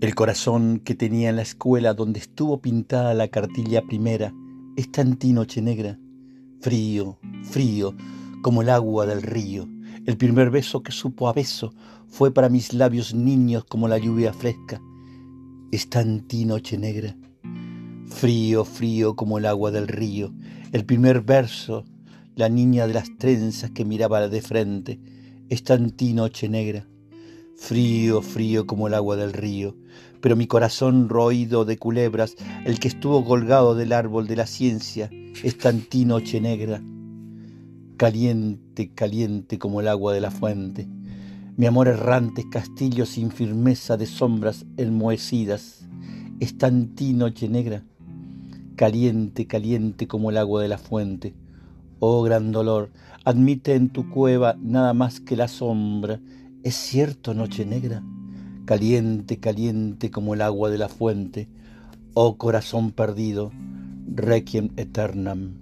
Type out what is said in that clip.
El corazón que tenía en la escuela donde estuvo pintada la cartilla primera ti noche negra, frío, frío, como el agua del río. El primer beso que supo a beso fue para mis labios niños como la lluvia fresca. Ti noche negra, frío, frío como el agua del río. El primer verso, la niña de las trenzas que miraba de frente. Ti noche negra frío, frío como el agua del río, pero mi corazón roído de culebras, el que estuvo colgado del árbol de la ciencia, está en ti noche negra, caliente, caliente como el agua de la fuente. Mi amor errante, castillo sin firmeza de sombras enmohecidas, está en ti noche negra, caliente, caliente como el agua de la fuente. Oh gran dolor, admite en tu cueva nada más que la sombra, es cierto, noche negra, caliente, caliente como el agua de la fuente, oh corazón perdido, requiem eternam.